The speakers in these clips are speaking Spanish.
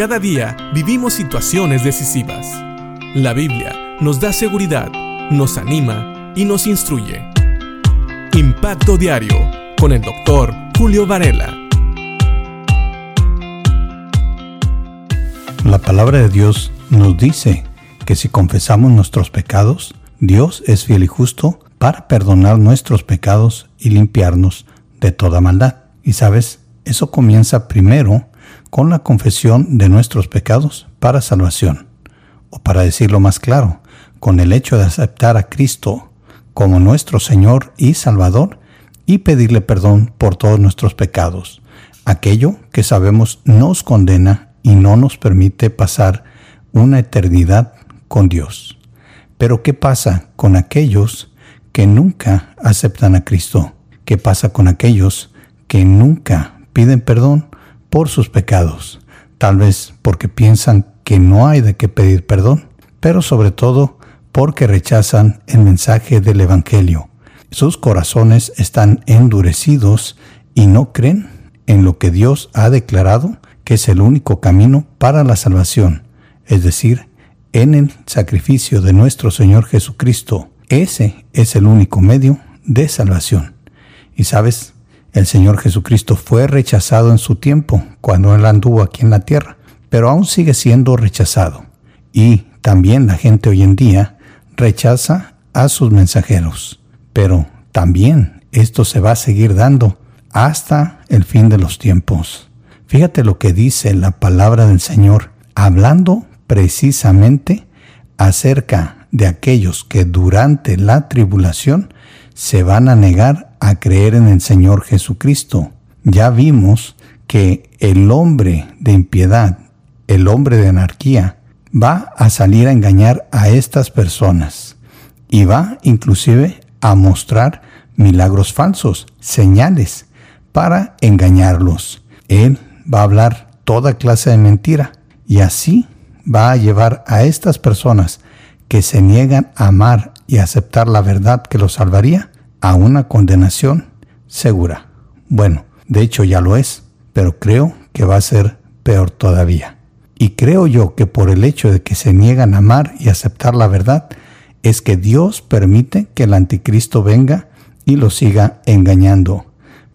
Cada día vivimos situaciones decisivas. La Biblia nos da seguridad, nos anima y nos instruye. Impacto Diario con el doctor Julio Varela. La palabra de Dios nos dice que si confesamos nuestros pecados, Dios es fiel y justo para perdonar nuestros pecados y limpiarnos de toda maldad. Y sabes, eso comienza primero con la confesión de nuestros pecados para salvación. O para decirlo más claro, con el hecho de aceptar a Cristo como nuestro Señor y Salvador y pedirle perdón por todos nuestros pecados, aquello que sabemos nos condena y no nos permite pasar una eternidad con Dios. Pero ¿qué pasa con aquellos que nunca aceptan a Cristo? ¿Qué pasa con aquellos que nunca piden perdón por sus pecados, tal vez porque piensan que no hay de qué pedir perdón, pero sobre todo porque rechazan el mensaje del Evangelio. Sus corazones están endurecidos y no creen en lo que Dios ha declarado que es el único camino para la salvación, es decir, en el sacrificio de nuestro Señor Jesucristo. Ese es el único medio de salvación. Y sabes, el Señor Jesucristo fue rechazado en su tiempo, cuando Él anduvo aquí en la tierra, pero aún sigue siendo rechazado. Y también la gente hoy en día rechaza a sus mensajeros. Pero también esto se va a seguir dando hasta el fin de los tiempos. Fíjate lo que dice la palabra del Señor, hablando precisamente acerca de aquellos que durante la tribulación se van a negar a creer en el Señor Jesucristo. Ya vimos que el hombre de impiedad, el hombre de anarquía, va a salir a engañar a estas personas y va inclusive a mostrar milagros falsos, señales, para engañarlos. Él va a hablar toda clase de mentira y así va a llevar a estas personas que se niegan a amar y aceptar la verdad que los salvaría a una condenación segura. Bueno, de hecho ya lo es, pero creo que va a ser peor todavía. Y creo yo que por el hecho de que se niegan a amar y aceptar la verdad, es que Dios permite que el anticristo venga y lo siga engañando.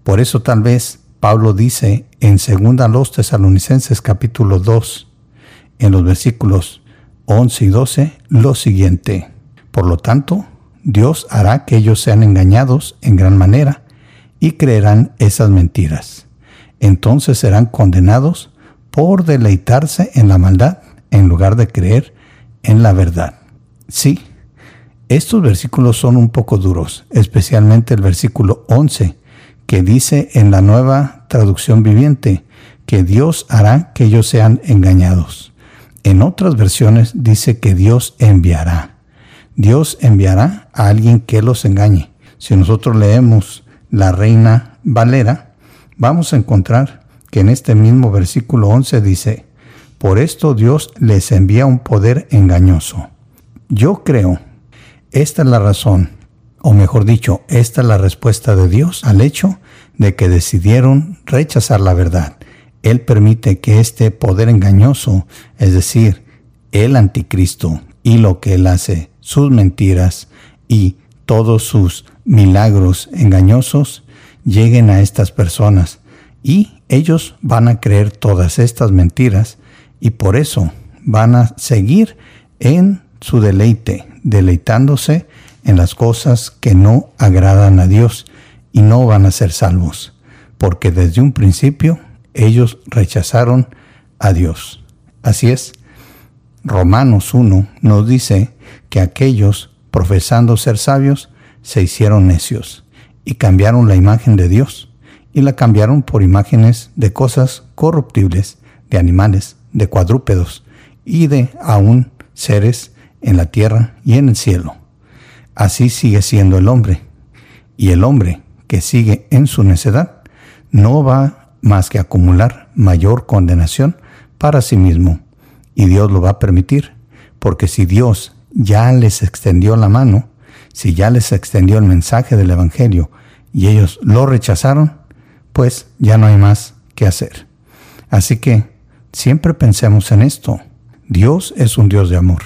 Por eso tal vez Pablo dice en 2 los Tesalonicenses capítulo 2, en los versículos 11 y 12, lo siguiente. Por lo tanto, Dios hará que ellos sean engañados en gran manera y creerán esas mentiras. Entonces serán condenados por deleitarse en la maldad en lugar de creer en la verdad. Sí, estos versículos son un poco duros, especialmente el versículo 11, que dice en la nueva traducción viviente que Dios hará que ellos sean engañados. En otras versiones dice que Dios enviará. Dios enviará a alguien que los engañe. Si nosotros leemos la Reina Valera, vamos a encontrar que en este mismo versículo 11 dice, por esto Dios les envía un poder engañoso. Yo creo, esta es la razón, o mejor dicho, esta es la respuesta de Dios al hecho de que decidieron rechazar la verdad. Él permite que este poder engañoso, es decir, el anticristo y lo que él hace, sus mentiras y todos sus milagros engañosos lleguen a estas personas y ellos van a creer todas estas mentiras y por eso van a seguir en su deleite, deleitándose en las cosas que no agradan a Dios y no van a ser salvos, porque desde un principio ellos rechazaron a Dios. Así es, Romanos 1 nos dice que aquellos, profesando ser sabios, se hicieron necios y cambiaron la imagen de Dios y la cambiaron por imágenes de cosas corruptibles, de animales, de cuadrúpedos y de aún seres en la tierra y en el cielo. Así sigue siendo el hombre, y el hombre que sigue en su necedad no va más que acumular mayor condenación para sí mismo, y Dios lo va a permitir, porque si Dios ya les extendió la mano, si ya les extendió el mensaje del Evangelio y ellos lo rechazaron, pues ya no hay más que hacer. Así que Siempre pensemos en esto. Dios es un Dios de amor,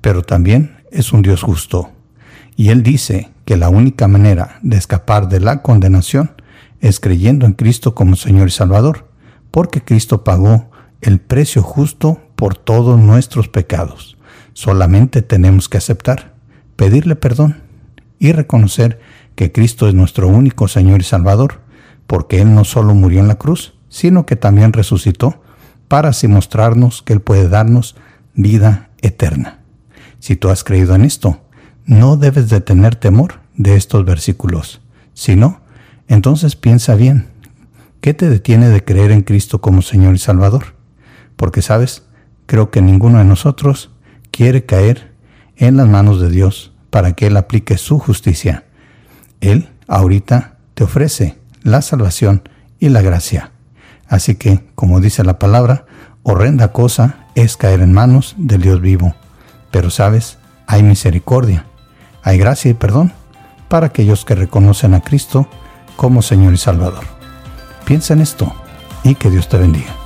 pero también es un Dios justo. Y Él dice que la única manera de escapar de la condenación es creyendo en Cristo como Señor y Salvador, porque Cristo pagó el precio justo por todos nuestros pecados. Solamente tenemos que aceptar, pedirle perdón y reconocer que Cristo es nuestro único Señor y Salvador, porque Él no solo murió en la cruz, sino que también resucitó para así mostrarnos que Él puede darnos vida eterna. Si tú has creído en esto, no debes de tener temor de estos versículos. Si no, entonces piensa bien, ¿qué te detiene de creer en Cristo como Señor y Salvador? Porque, sabes, creo que ninguno de nosotros quiere caer en las manos de Dios para que Él aplique su justicia. Él ahorita te ofrece la salvación y la gracia. Así que, como dice la palabra, horrenda cosa es caer en manos del Dios vivo. Pero sabes, hay misericordia, hay gracia y perdón para aquellos que reconocen a Cristo como Señor y Salvador. Piensa en esto y que Dios te bendiga.